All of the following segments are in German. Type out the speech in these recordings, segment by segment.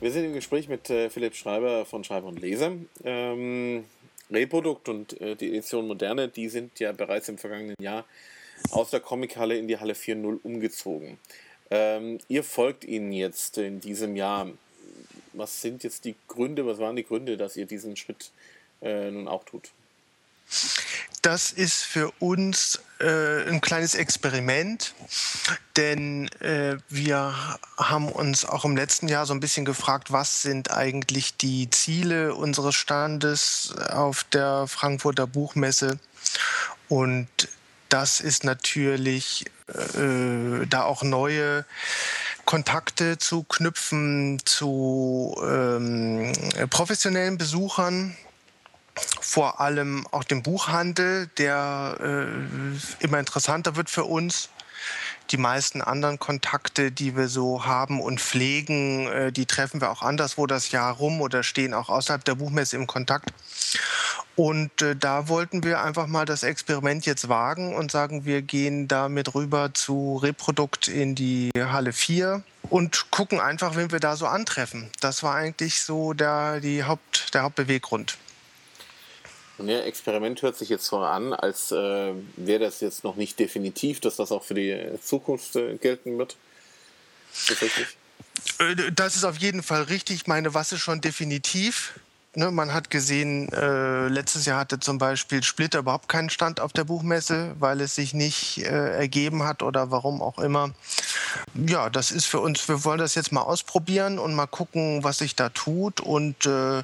Wir sind im Gespräch mit äh, Philipp Schreiber von Schreiber und Leser. Ähm, Reprodukt und äh, die Edition Moderne, die sind ja bereits im vergangenen Jahr aus der Comichalle in die Halle 4.0 umgezogen. Ähm, ihr folgt ihnen jetzt in diesem Jahr. Was sind jetzt die Gründe, was waren die Gründe, dass ihr diesen Schritt äh, nun auch tut? Das ist für uns äh, ein kleines Experiment, denn äh, wir haben uns auch im letzten Jahr so ein bisschen gefragt, was sind eigentlich die Ziele unseres Standes auf der Frankfurter Buchmesse? Und das ist natürlich äh, da auch neue Kontakte zu knüpfen zu ähm, professionellen Besuchern, vor allem auch dem Buchhandel, der äh, immer interessanter wird für uns. Die meisten anderen Kontakte, die wir so haben und pflegen, äh, die treffen wir auch anderswo das Jahr rum oder stehen auch außerhalb der Buchmesse im Kontakt. Und äh, da wollten wir einfach mal das Experiment jetzt wagen und sagen, wir gehen damit rüber zu Reprodukt in die Halle 4 und gucken einfach, wen wir da so antreffen. Das war eigentlich so der, die Haupt, der Hauptbeweggrund. Ja, Experiment hört sich jetzt so an, als äh, wäre das jetzt noch nicht definitiv, dass das auch für die Zukunft äh, gelten wird. Äh, das ist auf jeden Fall richtig. Ich meine, was ist schon definitiv? Ne, man hat gesehen, äh, letztes Jahr hatte zum Beispiel Splitter überhaupt keinen Stand auf der Buchmesse, weil es sich nicht äh, ergeben hat oder warum auch immer. Ja, das ist für uns, wir wollen das jetzt mal ausprobieren und mal gucken, was sich da tut. Und äh,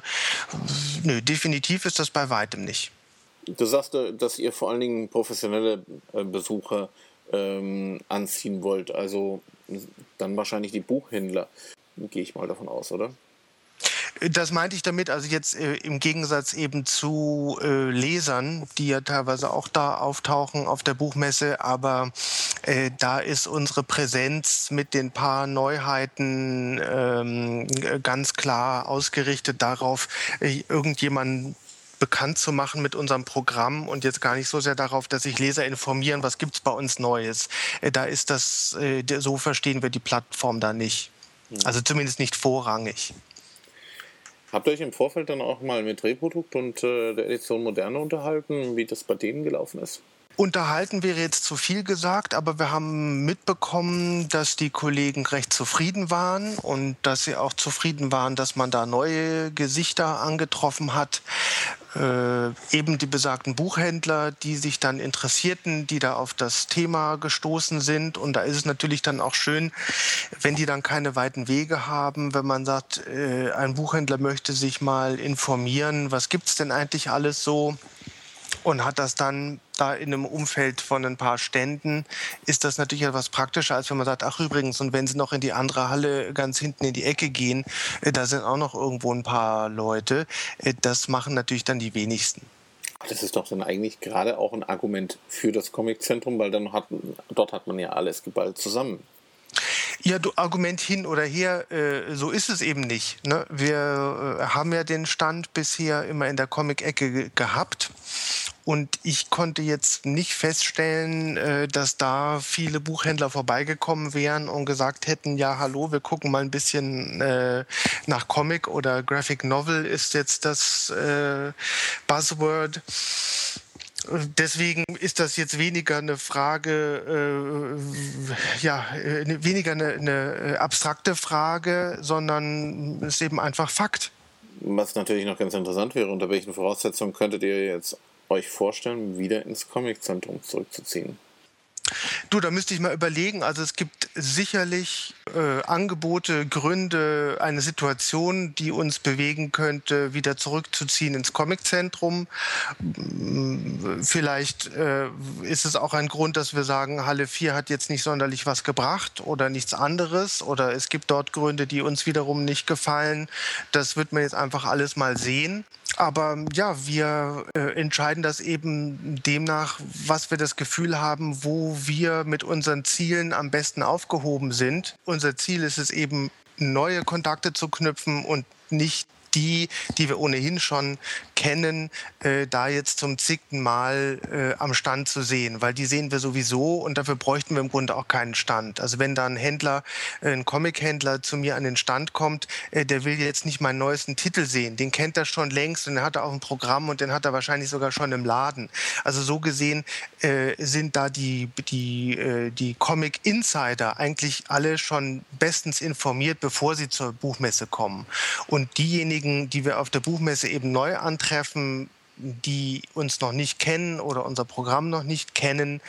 nö, definitiv ist das bei weitem nicht. Du sagst, äh, dass ihr vor allen Dingen professionelle äh, Besucher ähm, anziehen wollt, also dann wahrscheinlich die Buchhändler, gehe ich mal davon aus, oder? Das meinte ich damit, also jetzt äh, im Gegensatz eben zu äh, Lesern, die ja teilweise auch da auftauchen auf der Buchmesse, aber äh, da ist unsere Präsenz mit den paar Neuheiten ähm, ganz klar ausgerichtet darauf, äh, irgendjemanden bekannt zu machen mit unserem Programm und jetzt gar nicht so sehr darauf, dass sich Leser informieren, was gibt's bei uns Neues. Äh, da ist das, äh, so verstehen wir die Plattform da nicht. Hm. Also zumindest nicht vorrangig. Habt ihr euch im Vorfeld dann auch mal mit Reprodukt und äh, der Edition Moderne unterhalten, wie das bei denen gelaufen ist? Unterhalten wäre jetzt zu viel gesagt, aber wir haben mitbekommen, dass die Kollegen recht zufrieden waren und dass sie auch zufrieden waren, dass man da neue Gesichter angetroffen hat. Äh, eben die besagten Buchhändler, die sich dann interessierten, die da auf das Thema gestoßen sind. Und da ist es natürlich dann auch schön, wenn die dann keine weiten Wege haben, wenn man sagt, äh, ein Buchhändler möchte sich mal informieren, was gibt's denn eigentlich alles so? und hat das dann da in einem Umfeld von ein paar Ständen, ist das natürlich etwas praktischer, als wenn man sagt, ach übrigens, und wenn Sie noch in die andere Halle ganz hinten in die Ecke gehen, äh, da sind auch noch irgendwo ein paar Leute. Äh, das machen natürlich dann die wenigsten. Das ist doch dann eigentlich gerade auch ein Argument für das Comiczentrum, weil dann hat, dort hat man ja alles geballt zusammen. Ja, du Argument hin oder her, äh, so ist es eben nicht. Ne? Wir äh, haben ja den Stand bisher immer in der Comic-Ecke gehabt und ich konnte jetzt nicht feststellen, äh, dass da viele Buchhändler vorbeigekommen wären und gesagt hätten, ja, hallo, wir gucken mal ein bisschen äh, nach Comic oder Graphic Novel ist jetzt das äh, Buzzword. Deswegen ist das jetzt weniger eine Frage, äh, ja, weniger eine, eine abstrakte Frage, sondern es ist eben einfach Fakt. Was natürlich noch ganz interessant wäre, unter welchen Voraussetzungen könntet ihr jetzt euch vorstellen, wieder ins Comiczentrum zurückzuziehen? Du, da müsste ich mal überlegen. Also es gibt sicherlich äh, Angebote, Gründe, eine Situation, die uns bewegen könnte, wieder zurückzuziehen ins Comiczentrum. Mm, vielleicht äh, ist es auch ein Grund, dass wir sagen, Halle 4 hat jetzt nicht sonderlich was gebracht oder nichts anderes. Oder es gibt dort Gründe, die uns wiederum nicht gefallen. Das wird man jetzt einfach alles mal sehen. Aber ja, wir äh, entscheiden das eben demnach, was wir das Gefühl haben, wo wir mit unseren Zielen am besten aufgehoben sind. Unser Ziel ist es eben, neue Kontakte zu knüpfen und nicht die, die wir ohnehin schon kennen, äh, da jetzt zum zigten Mal äh, am Stand zu sehen, weil die sehen wir sowieso und dafür bräuchten wir im Grunde auch keinen Stand. Also wenn da ein Händler, äh, ein Comic-Händler zu mir an den Stand kommt, äh, der will jetzt nicht meinen neuesten Titel sehen, den kennt er schon längst und den hat er auf dem Programm und den hat er wahrscheinlich sogar schon im Laden. Also so gesehen äh, sind da die, die, die Comic-Insider eigentlich alle schon bestens informiert, bevor sie zur Buchmesse kommen. Und diejenigen, die wir auf der Buchmesse eben neu antreffen, die uns noch nicht kennen oder unser Programm noch nicht kennen,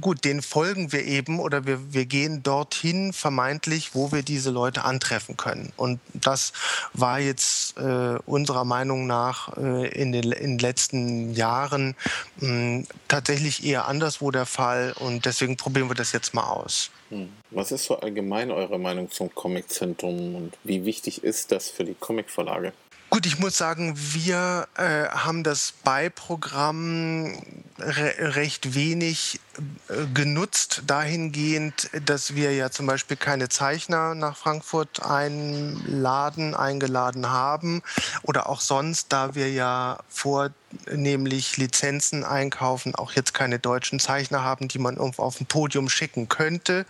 gut, denen folgen wir eben oder wir, wir gehen dorthin vermeintlich, wo wir diese Leute antreffen können. Und das war jetzt äh, unserer Meinung nach äh, in, den, in letzten Jahren mh, tatsächlich eher anderswo der Fall und deswegen probieren wir das jetzt mal aus. Hm. Was ist so allgemein eure Meinung zum Comiczentrum und wie wichtig ist das für die Comicverlage? Gut, ich muss sagen, wir äh, haben das Beiprogramm re recht wenig äh, genutzt, dahingehend, dass wir ja zum Beispiel keine Zeichner nach Frankfurt einladen, eingeladen haben oder auch sonst, da wir ja vornehmlich Lizenzen einkaufen, auch jetzt keine deutschen Zeichner haben, die man irgendwo auf ein Podium schicken könnte.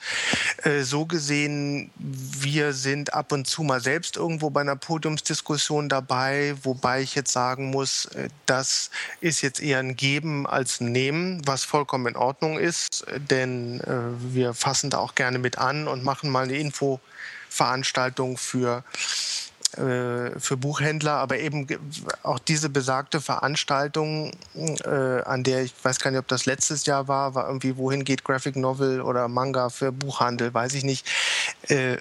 Äh, so gesehen, wir sind ab und zu mal selbst irgendwo bei einer Podiumsdiskussion dabei, wobei ich jetzt sagen muss, äh, das ist jetzt eher ein Geben als ein Nehmen, was vollkommen in Ordnung ist, denn äh, wir fassen da auch gerne mit an und machen mal eine Infoveranstaltung für für Buchhändler, aber eben auch diese besagte Veranstaltung, äh, an der ich weiß gar nicht, ob das letztes Jahr war, war irgendwie wohin geht Graphic Novel oder Manga für Buchhandel, weiß ich nicht, äh,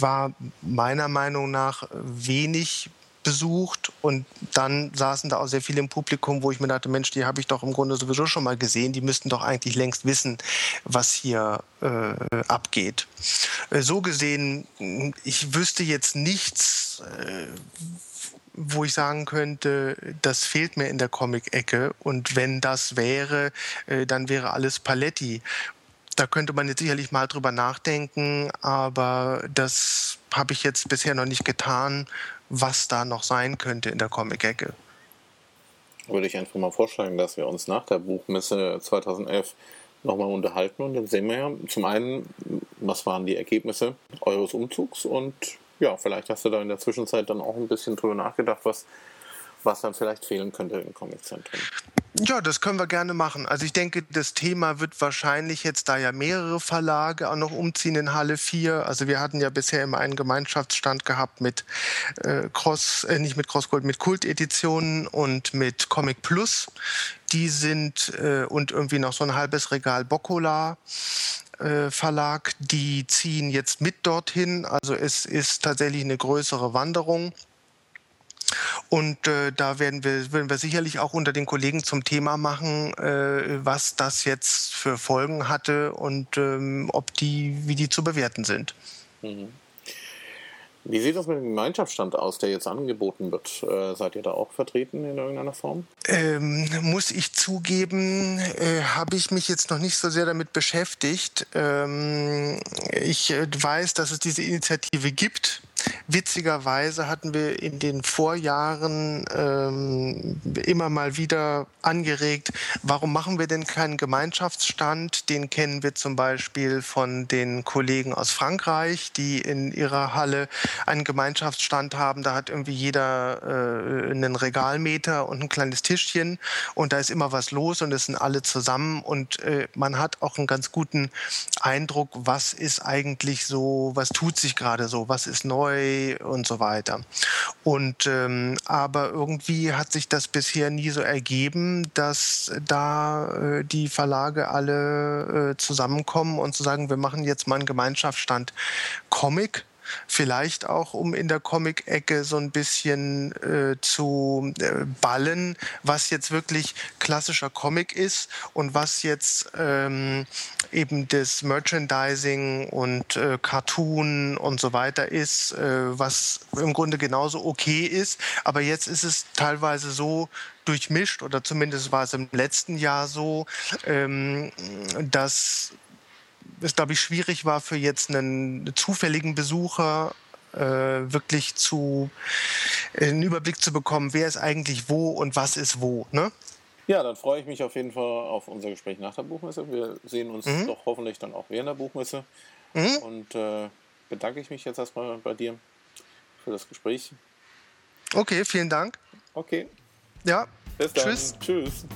war meiner Meinung nach wenig besucht und dann saßen da auch sehr viele im Publikum, wo ich mir dachte, Mensch, die habe ich doch im Grunde sowieso schon mal gesehen, die müssten doch eigentlich längst wissen, was hier äh, abgeht. Äh, so gesehen, ich wüsste jetzt nichts, äh, wo ich sagen könnte, das fehlt mir in der Comic-Ecke und wenn das wäre, äh, dann wäre alles Paletti. Da könnte man jetzt sicherlich mal drüber nachdenken, aber das habe ich jetzt bisher noch nicht getan was da noch sein könnte in der Comic-Ecke. Würde ich einfach mal vorschlagen, dass wir uns nach der Buchmesse 2011 nochmal unterhalten und dann sehen wir ja zum einen, was waren die Ergebnisse eures Umzugs und ja, vielleicht hast du da in der Zwischenzeit dann auch ein bisschen drüber nachgedacht, was, was dann vielleicht fehlen könnte im Comiczentrum. Ja, das können wir gerne machen. Also ich denke, das Thema wird wahrscheinlich jetzt, da ja mehrere Verlage auch noch umziehen in Halle 4. Also wir hatten ja bisher immer einen Gemeinschaftsstand gehabt mit äh, Cross, äh, nicht mit Crossgold, mit Kulteditionen und mit Comic Plus. Die sind äh, und irgendwie noch so ein halbes Regal Boccola. Äh, Verlag, die ziehen jetzt mit dorthin. Also es ist tatsächlich eine größere Wanderung. Und äh, da werden wir, werden wir sicherlich auch unter den Kollegen zum Thema machen, äh, was das jetzt für Folgen hatte und ähm, ob die, wie die zu bewerten sind. Mhm. Wie sieht das mit dem Gemeinschaftsstand aus, der jetzt angeboten wird? Äh, seid ihr da auch vertreten in irgendeiner Form? Ähm, muss ich zugeben, äh, habe ich mich jetzt noch nicht so sehr damit beschäftigt. Ähm, ich äh, weiß, dass es diese Initiative gibt Witzigerweise hatten wir in den Vorjahren ähm, immer mal wieder angeregt, warum machen wir denn keinen Gemeinschaftsstand? Den kennen wir zum Beispiel von den Kollegen aus Frankreich, die in ihrer Halle einen Gemeinschaftsstand haben. Da hat irgendwie jeder äh, einen Regalmeter und ein kleines Tischchen und da ist immer was los und es sind alle zusammen und äh, man hat auch einen ganz guten Eindruck, was ist eigentlich so, was tut sich gerade so, was ist neu neu und so weiter. Und ähm, aber irgendwie hat sich das bisher nie so ergeben, dass da äh, die Verlage alle äh, zusammenkommen und zu sagen, wir machen jetzt mal einen Gemeinschaftsstand Comic vielleicht auch, um in der Comic-Ecke so ein bisschen äh, zu äh, ballen, was jetzt wirklich klassischer Comic ist und was jetzt ähm, eben das Merchandising und äh, Cartoon und so weiter ist, äh, was im Grunde genauso okay ist. Aber jetzt ist es teilweise so, durchmischt oder zumindest war es im letzten Jahr so, ähm, dass es, glaube ich, schwierig war für jetzt einen zufälligen Besucher äh, wirklich zu einen Überblick zu bekommen, wer ist eigentlich wo und was ist wo. Ne? Ja, dann freue ich mich auf jeden Fall auf unser Gespräch nach der Buchmesse. Wir sehen uns mhm. doch hoffentlich dann auch während der Buchmesse. Mhm. Und äh, bedanke ich mich jetzt erstmal bei dir für das Gespräch. Okay, vielen Dank. Okay. Ja. Bis dann. Tschüss. Tschüss.